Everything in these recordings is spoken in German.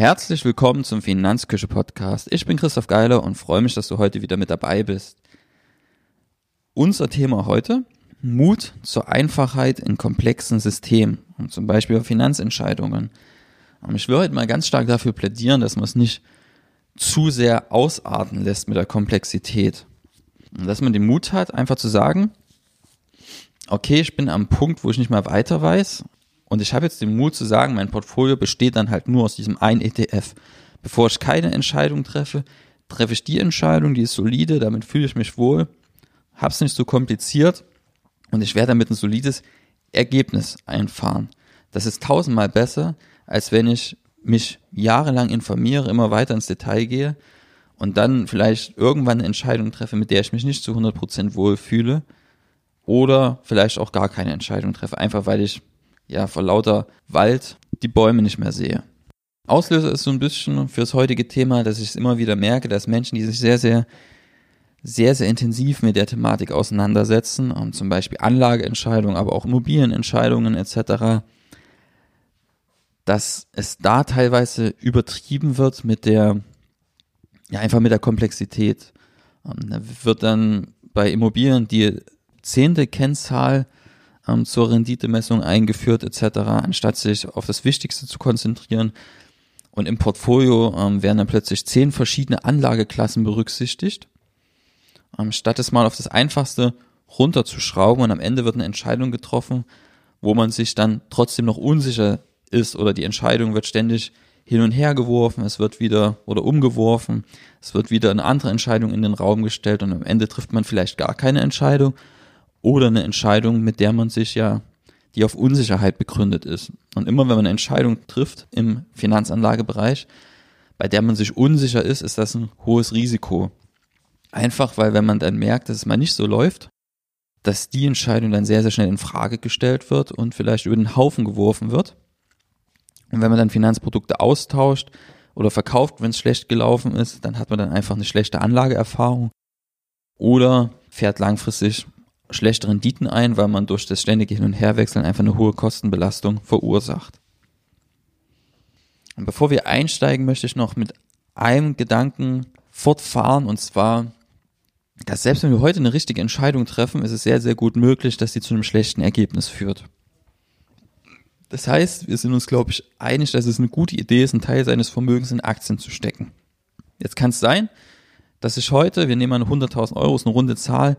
Herzlich willkommen zum Finanzküche Podcast. Ich bin Christoph Geiler und freue mich, dass du heute wieder mit dabei bist. Unser Thema heute, Mut zur Einfachheit in komplexen Systemen, und zum Beispiel bei Finanzentscheidungen. Und ich will heute mal ganz stark dafür plädieren, dass man es nicht zu sehr ausarten lässt mit der Komplexität. Und dass man den Mut hat, einfach zu sagen, okay, ich bin am Punkt, wo ich nicht mehr weiter weiß und ich habe jetzt den Mut zu sagen, mein Portfolio besteht dann halt nur aus diesem einen ETF. Bevor ich keine Entscheidung treffe, treffe ich die Entscheidung, die ist solide, damit fühle ich mich wohl, hab's nicht so kompliziert und ich werde damit ein solides Ergebnis einfahren. Das ist tausendmal besser, als wenn ich mich jahrelang informiere, immer weiter ins Detail gehe und dann vielleicht irgendwann eine Entscheidung treffe, mit der ich mich nicht zu 100% wohlfühle oder vielleicht auch gar keine Entscheidung treffe, einfach weil ich ja vor lauter Wald die Bäume nicht mehr sehe. Auslöser ist so ein bisschen fürs heutige Thema, dass ich es immer wieder merke, dass Menschen, die sich sehr, sehr, sehr, sehr intensiv mit der Thematik auseinandersetzen, um zum Beispiel Anlageentscheidungen, aber auch Immobilienentscheidungen etc., dass es da teilweise übertrieben wird mit der, ja, einfach mit der Komplexität. Da wird dann bei Immobilien die zehnte Kennzahl ähm, zur Renditemessung eingeführt etc., anstatt sich auf das Wichtigste zu konzentrieren. Und im Portfolio ähm, werden dann plötzlich zehn verschiedene Anlageklassen berücksichtigt, ähm, statt es mal auf das Einfachste runterzuschrauben und am Ende wird eine Entscheidung getroffen, wo man sich dann trotzdem noch unsicher ist oder die Entscheidung wird ständig hin und her geworfen, es wird wieder oder umgeworfen, es wird wieder eine andere Entscheidung in den Raum gestellt und am Ende trifft man vielleicht gar keine Entscheidung oder eine Entscheidung, mit der man sich ja, die auf Unsicherheit begründet ist. Und immer wenn man eine Entscheidung trifft im Finanzanlagebereich, bei der man sich unsicher ist, ist das ein hohes Risiko. Einfach, weil wenn man dann merkt, dass es mal nicht so läuft, dass die Entscheidung dann sehr, sehr schnell in Frage gestellt wird und vielleicht über den Haufen geworfen wird. Und wenn man dann Finanzprodukte austauscht oder verkauft, wenn es schlecht gelaufen ist, dann hat man dann einfach eine schlechte Anlageerfahrung oder fährt langfristig schlechte Renditen ein, weil man durch das ständige Hin- und Herwechseln einfach eine hohe Kostenbelastung verursacht. Und bevor wir einsteigen, möchte ich noch mit einem Gedanken fortfahren und zwar, dass selbst wenn wir heute eine richtige Entscheidung treffen, ist es sehr, sehr gut möglich, dass sie zu einem schlechten Ergebnis führt. Das heißt, wir sind uns, glaube ich, einig, dass es eine gute Idee ist, einen Teil seines Vermögens in Aktien zu stecken. Jetzt kann es sein, dass ich heute, wir nehmen mal 100.000 Euro, ist eine runde Zahl,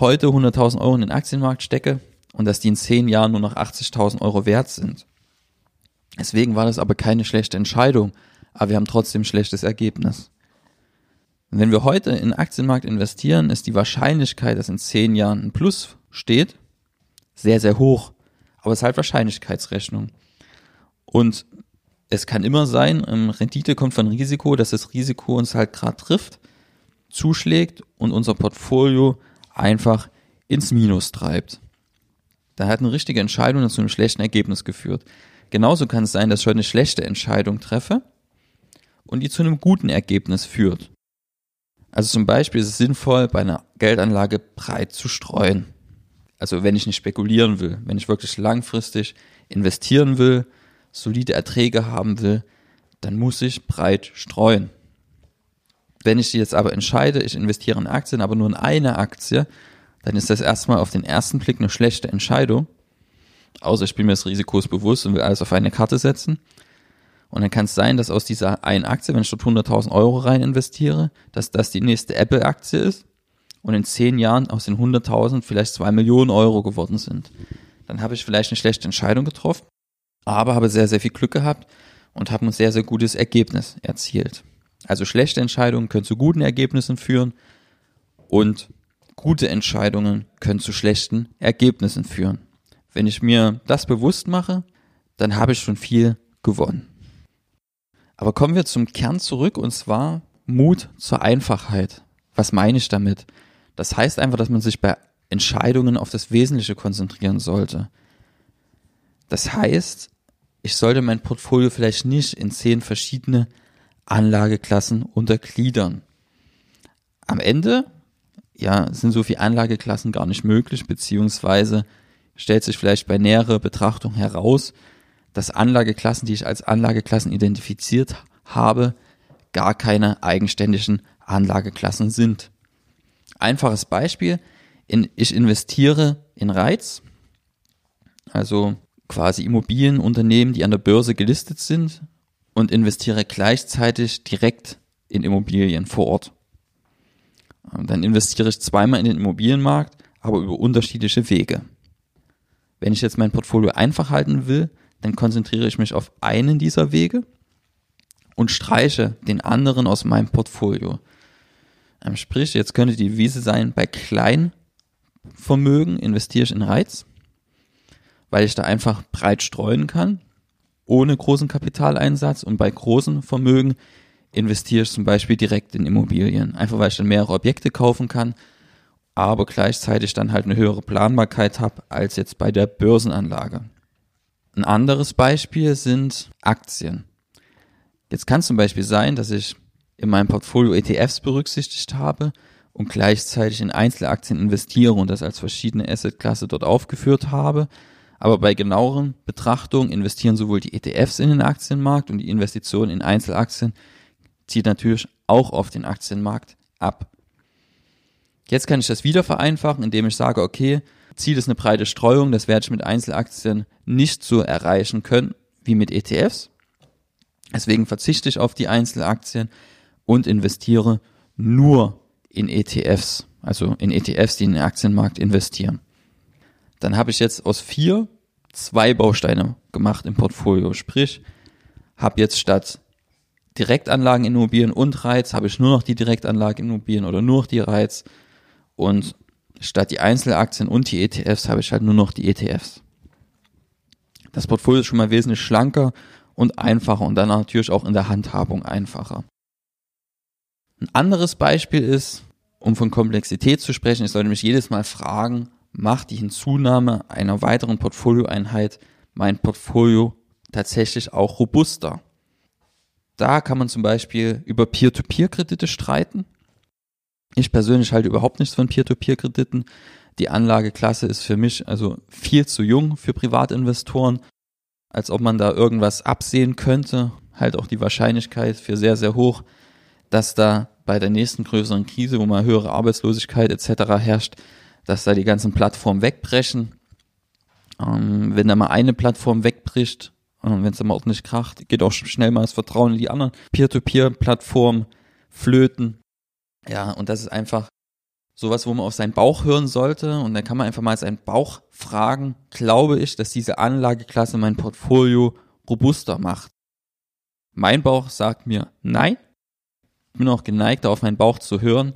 heute 100.000 Euro in den Aktienmarkt stecke und dass die in zehn Jahren nur noch 80.000 Euro wert sind. Deswegen war das aber keine schlechte Entscheidung, aber wir haben trotzdem schlechtes Ergebnis. Wenn wir heute in den Aktienmarkt investieren, ist die Wahrscheinlichkeit, dass in zehn Jahren ein Plus steht, sehr, sehr hoch. Aber es ist halt Wahrscheinlichkeitsrechnung. Und es kann immer sein, Rendite kommt von Risiko, dass das Risiko uns halt gerade trifft, zuschlägt und unser Portfolio einfach ins Minus treibt. Da hat eine richtige Entscheidung zu einem schlechten Ergebnis geführt. Genauso kann es sein, dass ich heute eine schlechte Entscheidung treffe und die zu einem guten Ergebnis führt. Also zum Beispiel ist es sinnvoll, bei einer Geldanlage breit zu streuen. Also wenn ich nicht spekulieren will, wenn ich wirklich langfristig investieren will, solide Erträge haben will, dann muss ich breit streuen. Wenn ich jetzt aber entscheide, ich investiere in Aktien, aber nur in eine Aktie, dann ist das erstmal auf den ersten Blick eine schlechte Entscheidung. Außer ich bin mir des Risikos bewusst und will alles auf eine Karte setzen. Und dann kann es sein, dass aus dieser einen Aktie, wenn ich dort 100.000 Euro rein investiere, dass das die nächste Apple-Aktie ist und in zehn Jahren aus den 100.000 vielleicht zwei Millionen Euro geworden sind. Dann habe ich vielleicht eine schlechte Entscheidung getroffen, aber habe sehr, sehr viel Glück gehabt und habe ein sehr, sehr gutes Ergebnis erzielt. Also schlechte Entscheidungen können zu guten Ergebnissen führen und gute Entscheidungen können zu schlechten Ergebnissen führen. Wenn ich mir das bewusst mache, dann habe ich schon viel gewonnen. Aber kommen wir zum Kern zurück und zwar Mut zur Einfachheit. Was meine ich damit? Das heißt einfach, dass man sich bei Entscheidungen auf das Wesentliche konzentrieren sollte. Das heißt, ich sollte mein Portfolio vielleicht nicht in zehn verschiedene Anlageklassen untergliedern. Am Ende, ja, sind so viele Anlageklassen gar nicht möglich, beziehungsweise stellt sich vielleicht bei näherer Betrachtung heraus, dass Anlageklassen, die ich als Anlageklassen identifiziert habe, gar keine eigenständigen Anlageklassen sind. Einfaches Beispiel, in, ich investiere in Reiz, also quasi Immobilienunternehmen, die an der Börse gelistet sind und investiere gleichzeitig direkt in Immobilien vor Ort. Dann investiere ich zweimal in den Immobilienmarkt, aber über unterschiedliche Wege. Wenn ich jetzt mein Portfolio einfach halten will, dann konzentriere ich mich auf einen dieser Wege und streiche den anderen aus meinem Portfolio. Ähm, sprich, jetzt könnte die Wiese sein, bei Kleinvermögen investiere ich in Reiz, weil ich da einfach breit streuen kann, ohne großen Kapitaleinsatz und bei großen Vermögen investiere ich zum Beispiel direkt in Immobilien, einfach weil ich dann mehrere Objekte kaufen kann, aber gleichzeitig dann halt eine höhere Planbarkeit habe als jetzt bei der Börsenanlage. Ein anderes Beispiel sind Aktien. Jetzt kann es zum Beispiel sein, dass ich in meinem Portfolio ETFs berücksichtigt habe und gleichzeitig in Einzelaktien investiere und das als verschiedene Assetklasse dort aufgeführt habe. Aber bei genaueren Betrachtungen investieren sowohl die ETFs in den Aktienmarkt und die Investition in Einzelaktien zieht natürlich auch auf den Aktienmarkt ab. Jetzt kann ich das wieder vereinfachen, indem ich sage, okay, Ziel ist eine breite Streuung, das werde ich mit Einzelaktien nicht so erreichen können wie mit ETFs. Deswegen verzichte ich auf die Einzelaktien und investiere nur in ETFs, also in ETFs, die in den Aktienmarkt investieren. Dann habe ich jetzt aus vier zwei Bausteine gemacht im Portfolio. Sprich, habe jetzt statt Direktanlagen in Immobilien und Reiz, habe ich nur noch die Direktanlage in Immobilien oder nur noch die Reiz. Und statt die Einzelaktien und die ETFs habe ich halt nur noch die ETFs. Das Portfolio ist schon mal wesentlich schlanker und einfacher und dann natürlich auch in der Handhabung einfacher. Ein anderes Beispiel ist, um von Komplexität zu sprechen, ich sollte mich jedes Mal fragen, macht die Hinzunahme einer weiteren Portfolioeinheit mein Portfolio tatsächlich auch robuster? Da kann man zum Beispiel über Peer-to-Peer-Kredite streiten. Ich persönlich halte überhaupt nichts von Peer-to-Peer-Krediten. Die Anlageklasse ist für mich also viel zu jung für Privatinvestoren als ob man da irgendwas absehen könnte. Halt auch die Wahrscheinlichkeit für sehr, sehr hoch, dass da bei der nächsten größeren Krise, wo mal höhere Arbeitslosigkeit etc. herrscht, dass da die ganzen Plattformen wegbrechen. Ähm, wenn da mal eine Plattform wegbricht, äh, wenn es da mal ordentlich kracht, geht auch schnell mal das Vertrauen in die anderen Peer-to-Peer-Plattformen flöten. Ja, und das ist einfach sowas, wo man auf seinen Bauch hören sollte und dann kann man einfach mal seinen Bauch fragen, glaube ich, dass diese Anlageklasse mein Portfolio robuster macht. Mein Bauch sagt mir nein. Ich bin auch geneigt, auf meinen Bauch zu hören.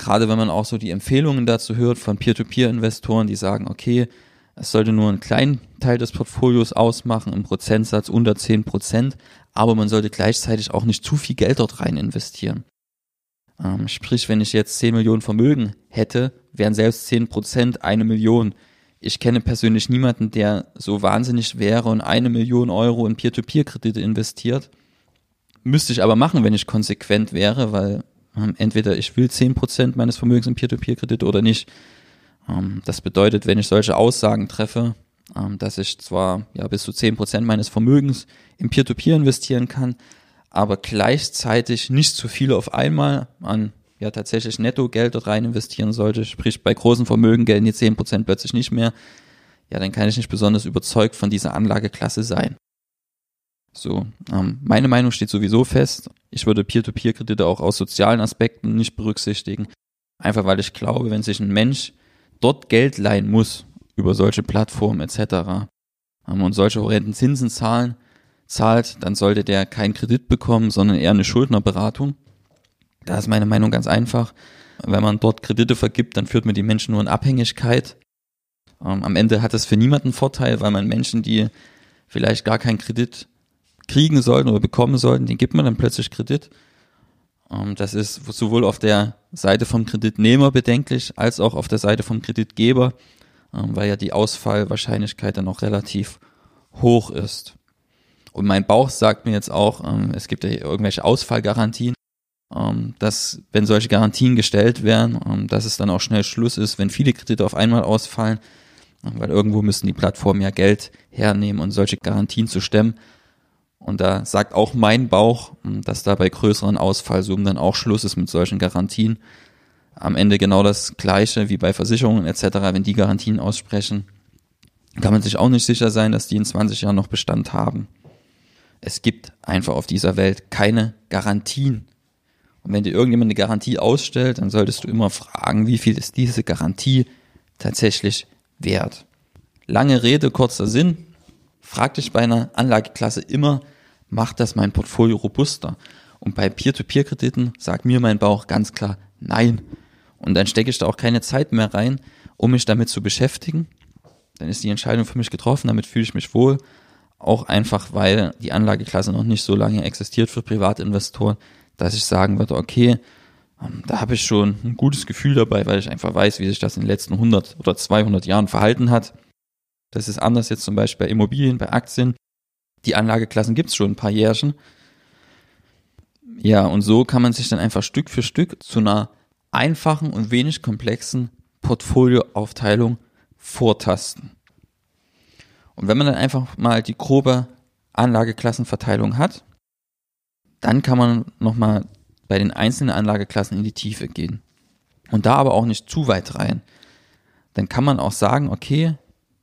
Gerade wenn man auch so die Empfehlungen dazu hört von Peer-to-Peer-Investoren, die sagen, okay, es sollte nur einen kleinen Teil des Portfolios ausmachen, im Prozentsatz unter 10 Prozent, aber man sollte gleichzeitig auch nicht zu viel Geld dort rein investieren. Ähm, sprich, wenn ich jetzt 10 Millionen Vermögen hätte, wären selbst 10 Prozent eine Million. Ich kenne persönlich niemanden, der so wahnsinnig wäre und eine Million Euro in Peer-to-Peer-Kredite investiert. Müsste ich aber machen, wenn ich konsequent wäre, weil ähm, entweder ich will 10 Prozent meines Vermögens in Peer-to-Peer-Kredite oder nicht. Ähm, das bedeutet, wenn ich solche Aussagen treffe, ähm, dass ich zwar ja bis zu 10 Prozent meines Vermögens in Peer-to-Peer -Peer investieren kann, aber gleichzeitig nicht zu viel auf einmal an ja tatsächlich Netto-Geld dort rein investieren sollte, sprich bei großen Vermögen gelten die 10% plötzlich nicht mehr, ja, dann kann ich nicht besonders überzeugt von dieser Anlageklasse sein. So, ähm, meine Meinung steht sowieso fest. Ich würde Peer-to-Peer-Kredite auch aus sozialen Aspekten nicht berücksichtigen. Einfach weil ich glaube, wenn sich ein Mensch dort Geld leihen muss, über solche Plattformen etc. Ähm, und solche horrenden Zinsen zahlen, zahlt, dann sollte der keinen Kredit bekommen, sondern eher eine Schuldnerberatung. Da ist meine Meinung ganz einfach. Wenn man dort Kredite vergibt, dann führt man die Menschen nur in Abhängigkeit. Ähm, am Ende hat es für niemanden Vorteil, weil man Menschen, die vielleicht gar keinen Kredit kriegen sollten oder bekommen sollten, den gibt man dann plötzlich Kredit. Ähm, das ist sowohl auf der Seite vom Kreditnehmer bedenklich als auch auf der Seite vom Kreditgeber, ähm, weil ja die Ausfallwahrscheinlichkeit dann auch relativ hoch ist. Und mein Bauch sagt mir jetzt auch, ähm, es gibt ja irgendwelche Ausfallgarantien, dass wenn solche Garantien gestellt werden, dass es dann auch schnell Schluss ist, wenn viele Kredite auf einmal ausfallen. weil irgendwo müssen die Plattformen ja Geld hernehmen und solche Garantien zu stemmen. Und da sagt auch mein Bauch, dass da bei größeren Ausfallsummen dann auch Schluss ist mit solchen Garantien. Am Ende genau das Gleiche wie bei Versicherungen etc. Wenn die Garantien aussprechen, kann man sich auch nicht sicher sein, dass die in 20 Jahren noch Bestand haben. Es gibt einfach auf dieser Welt keine Garantien. Und wenn dir irgendjemand eine Garantie ausstellt, dann solltest du immer fragen, wie viel ist diese Garantie tatsächlich wert. Lange Rede, kurzer Sinn. Frag dich bei einer Anlageklasse immer, macht das mein Portfolio robuster? Und bei Peer-to-Peer-Krediten sagt mir mein Bauch ganz klar nein. Und dann stecke ich da auch keine Zeit mehr rein, um mich damit zu beschäftigen. Dann ist die Entscheidung für mich getroffen, damit fühle ich mich wohl. Auch einfach, weil die Anlageklasse noch nicht so lange existiert für Privatinvestoren, dass ich sagen würde, okay, ähm, da habe ich schon ein gutes Gefühl dabei, weil ich einfach weiß, wie sich das in den letzten 100 oder 200 Jahren verhalten hat. Das ist anders jetzt zum Beispiel bei Immobilien, bei Aktien. Die Anlageklassen gibt es schon ein paar Jährchen. Ja, und so kann man sich dann einfach Stück für Stück zu einer einfachen und wenig komplexen Portfolioaufteilung vortasten. Und wenn man dann einfach mal die grobe Anlageklassenverteilung hat, dann kann man nochmal bei den einzelnen Anlageklassen in die Tiefe gehen. Und da aber auch nicht zu weit rein. Dann kann man auch sagen, okay,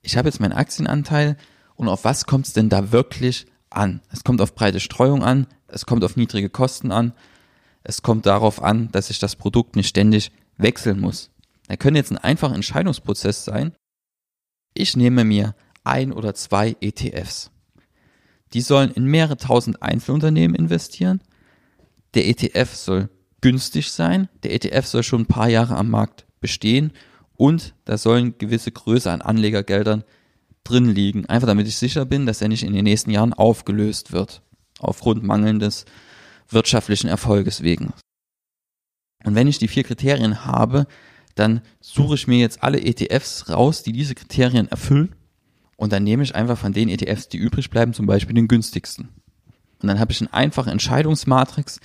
ich habe jetzt meinen Aktienanteil und auf was kommt es denn da wirklich an? Es kommt auf breite Streuung an, es kommt auf niedrige Kosten an, es kommt darauf an, dass ich das Produkt nicht ständig wechseln muss. Da könnte jetzt ein einfacher Entscheidungsprozess sein. Ich nehme mir ein oder zwei ETFs. Die sollen in mehrere tausend Einzelunternehmen investieren der ETF soll günstig sein, der ETF soll schon ein paar Jahre am Markt bestehen und da sollen gewisse Größe an Anlegergeldern drin liegen. Einfach damit ich sicher bin, dass er nicht in den nächsten Jahren aufgelöst wird. Aufgrund mangelndes wirtschaftlichen Erfolges wegen. Und wenn ich die vier Kriterien habe, dann suche ich mir jetzt alle ETFs raus, die diese Kriterien erfüllen. Und dann nehme ich einfach von den ETFs, die übrig bleiben, zum Beispiel den günstigsten. Und dann habe ich eine einfache Entscheidungsmatrix,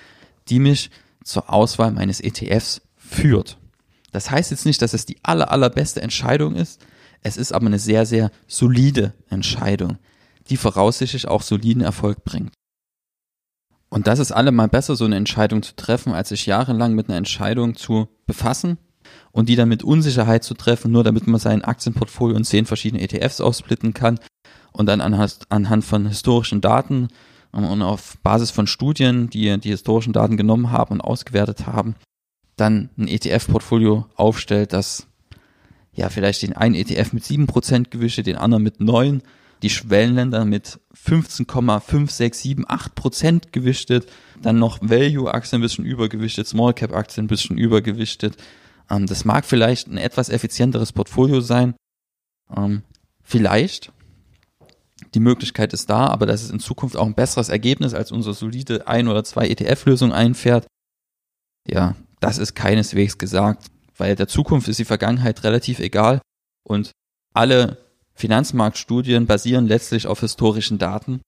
die mich zur Auswahl meines ETFs führt. Das heißt jetzt nicht, dass es die aller, allerbeste Entscheidung ist. Es ist aber eine sehr, sehr solide Entscheidung, die voraussichtlich auch soliden Erfolg bringt. Und das ist allemal besser, so eine Entscheidung zu treffen, als sich jahrelang mit einer Entscheidung zu befassen und die dann mit Unsicherheit zu treffen, nur damit man sein Aktienportfolio in zehn verschiedene ETFs aufsplitten kann und dann anhand von historischen Daten und auf Basis von Studien, die die historischen Daten genommen haben und ausgewertet haben, dann ein ETF-Portfolio aufstellt, das ja vielleicht den einen ETF mit 7% gewischt, den anderen mit 9, die Schwellenländer mit 15,5678% gewichtet, dann noch Value-Aktien ein bisschen übergewichtet, Small-Cap-Aktien ein bisschen übergewichtet. Ähm, das mag vielleicht ein etwas effizienteres Portfolio sein. Ähm, vielleicht, die Möglichkeit ist da, aber dass es in Zukunft auch ein besseres Ergebnis als unsere solide ein oder zwei ETF-Lösung einfährt, ja, das ist keineswegs gesagt, weil der Zukunft ist die Vergangenheit relativ egal und alle Finanzmarktstudien basieren letztlich auf historischen Daten.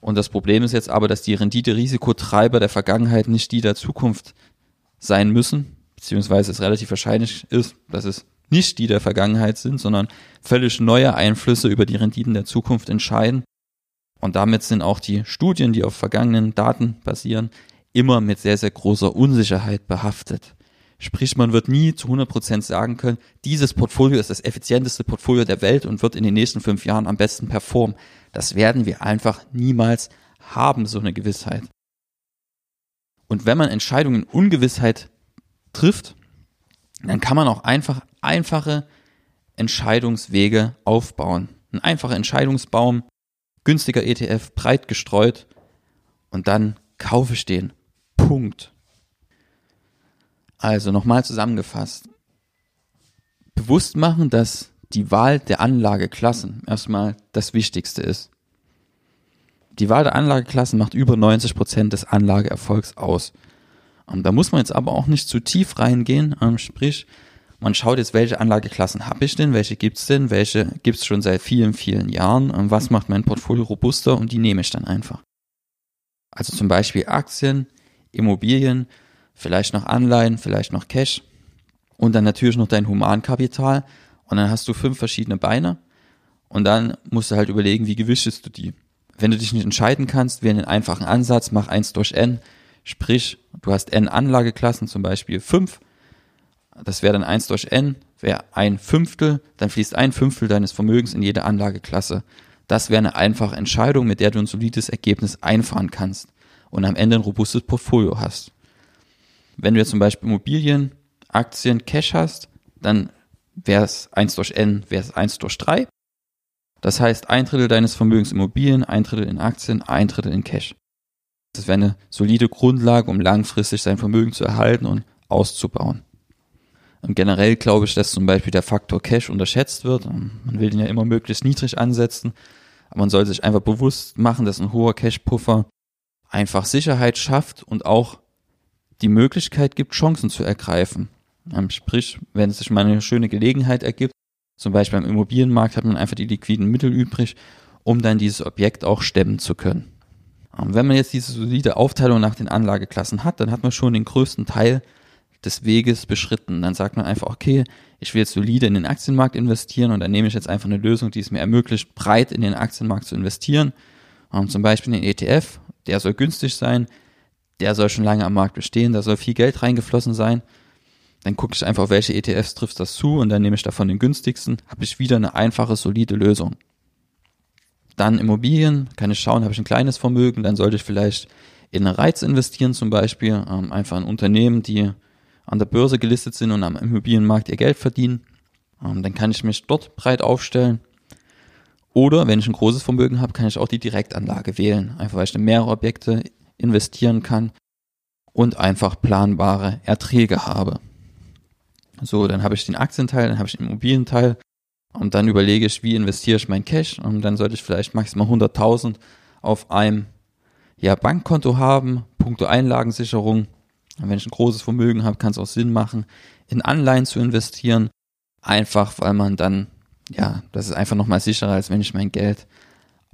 Und das Problem ist jetzt aber, dass die Rendite-Risikotreiber der Vergangenheit nicht die der Zukunft sein müssen, beziehungsweise es relativ wahrscheinlich ist, dass es nicht die der Vergangenheit sind, sondern völlig neue Einflüsse über die Renditen der Zukunft entscheiden. Und damit sind auch die Studien, die auf vergangenen Daten basieren, immer mit sehr, sehr großer Unsicherheit behaftet. Sprich, man wird nie zu 100 Prozent sagen können, dieses Portfolio ist das effizienteste Portfolio der Welt und wird in den nächsten fünf Jahren am besten performen. Das werden wir einfach niemals haben, so eine Gewissheit. Und wenn man Entscheidungen in Ungewissheit trifft, dann kann man auch einfach einfache Entscheidungswege aufbauen. Ein einfacher Entscheidungsbaum, günstiger ETF, breit gestreut und dann kaufe ich den. Punkt. Also nochmal zusammengefasst. Bewusst machen, dass die Wahl der Anlageklassen erstmal das Wichtigste ist. Die Wahl der Anlageklassen macht über 90 Prozent des Anlageerfolgs aus. Und da muss man jetzt aber auch nicht zu tief reingehen, sprich, man schaut jetzt, welche Anlageklassen habe ich denn, welche gibt's denn, welche gibt's schon seit vielen, vielen Jahren, was macht mein Portfolio robuster und die nehme ich dann einfach. Also zum Beispiel Aktien, Immobilien, vielleicht noch Anleihen, vielleicht noch Cash und dann natürlich noch dein Humankapital. und dann hast du fünf verschiedene Beine und dann musst du halt überlegen, wie gewichtest du die. Wenn du dich nicht entscheiden kannst, wähle einen einfachen Ansatz, mach eins durch n, sprich, du hast n Anlageklassen, zum Beispiel fünf, das wäre dann eins durch n, wäre ein Fünftel, dann fließt ein Fünftel deines Vermögens in jede Anlageklasse. Das wäre eine einfache Entscheidung, mit der du ein solides Ergebnis einfahren kannst und am Ende ein robustes Portfolio hast. Wenn du jetzt zum Beispiel Immobilien, Aktien, Cash hast, dann wäre es 1 durch n, wäre es 1 durch 3. Das heißt, ein Drittel deines Vermögens Immobilien, ein Drittel in Aktien, ein Drittel in Cash. Das wäre eine solide Grundlage, um langfristig sein Vermögen zu erhalten und auszubauen. Und generell glaube ich, dass zum Beispiel der Faktor Cash unterschätzt wird. Man will den ja immer möglichst niedrig ansetzen. Aber man soll sich einfach bewusst machen, dass ein hoher Cash-Puffer einfach Sicherheit schafft und auch die Möglichkeit gibt, Chancen zu ergreifen. Ähm, sprich, wenn es sich mal eine schöne Gelegenheit ergibt, zum Beispiel beim Immobilienmarkt hat man einfach die liquiden Mittel übrig, um dann dieses Objekt auch stemmen zu können. Ähm, wenn man jetzt diese solide Aufteilung nach den Anlageklassen hat, dann hat man schon den größten Teil des Weges beschritten. Dann sagt man einfach, okay, ich will jetzt solide in den Aktienmarkt investieren und dann nehme ich jetzt einfach eine Lösung, die es mir ermöglicht, breit in den Aktienmarkt zu investieren. Um, ähm, zum Beispiel den ETF, der soll günstig sein, der soll schon lange am Markt bestehen, da soll viel Geld reingeflossen sein. Dann gucke ich einfach, welche ETFs trifft das zu und dann nehme ich davon den günstigsten, habe ich wieder eine einfache, solide Lösung. Dann Immobilien, kann ich schauen, habe ich ein kleines Vermögen, dann sollte ich vielleicht in eine Reiz investieren zum Beispiel, ähm, einfach ein Unternehmen, die an der Börse gelistet sind und am Immobilienmarkt ihr Geld verdienen. Ähm, dann kann ich mich dort breit aufstellen. Oder wenn ich ein großes Vermögen habe, kann ich auch die Direktanlage wählen, einfach weil ich in mehrere Objekte investieren kann und einfach planbare Erträge habe. So, dann habe ich den Aktienteil, dann habe ich den Immobilienteil und dann überlege ich, wie investiere ich mein Cash und dann sollte ich vielleicht maximal 100.000 auf einem ja, Bankkonto haben, punkto Einlagensicherung wenn ich ein großes Vermögen habe, kann es auch Sinn machen, in Anleihen zu investieren. Einfach, weil man dann, ja, das ist einfach nochmal sicherer, als wenn ich mein Geld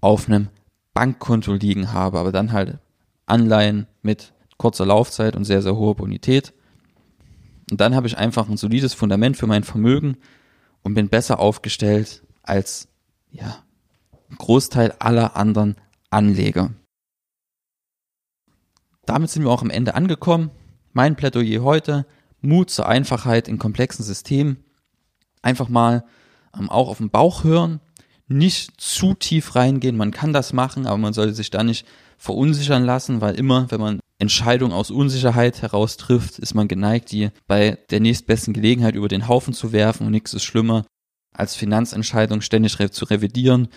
auf einem Bankkonto liegen habe, aber dann halt Anleihen mit kurzer Laufzeit und sehr, sehr hoher Bonität. Und dann habe ich einfach ein solides Fundament für mein Vermögen und bin besser aufgestellt als, ja, Großteil aller anderen Anleger. Damit sind wir auch am Ende angekommen. Mein Plädoyer heute, Mut zur Einfachheit in komplexen Systemen. Einfach mal auch auf den Bauch hören, nicht zu tief reingehen. Man kann das machen, aber man sollte sich da nicht verunsichern lassen, weil immer, wenn man Entscheidungen aus Unsicherheit heraus trifft, ist man geneigt, die bei der nächstbesten Gelegenheit über den Haufen zu werfen. Und nichts ist schlimmer, als Finanzentscheidungen ständig zu revidieren,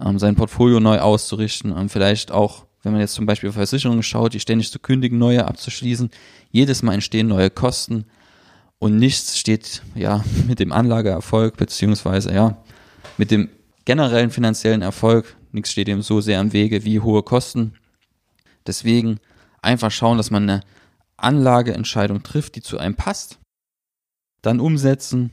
ähm, sein Portfolio neu auszurichten. Vielleicht auch wenn man jetzt zum Beispiel auf Versicherungen schaut, die ständig zu kündigen, neue abzuschließen, jedes Mal entstehen neue Kosten und nichts steht ja mit dem Anlageerfolg beziehungsweise ja mit dem generellen finanziellen Erfolg, nichts steht ihm so sehr am Wege wie hohe Kosten. Deswegen einfach schauen, dass man eine Anlageentscheidung trifft, die zu einem passt, dann umsetzen,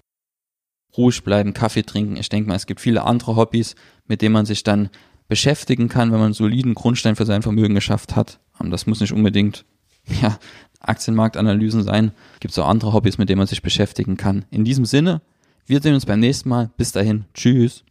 ruhig bleiben, Kaffee trinken. Ich denke mal, es gibt viele andere Hobbys, mit denen man sich dann beschäftigen kann, wenn man einen soliden Grundstein für sein Vermögen geschafft hat. Das muss nicht unbedingt ja, Aktienmarktanalysen sein. Gibt es auch andere Hobbys, mit denen man sich beschäftigen kann. In diesem Sinne, wir sehen uns beim nächsten Mal. Bis dahin. Tschüss.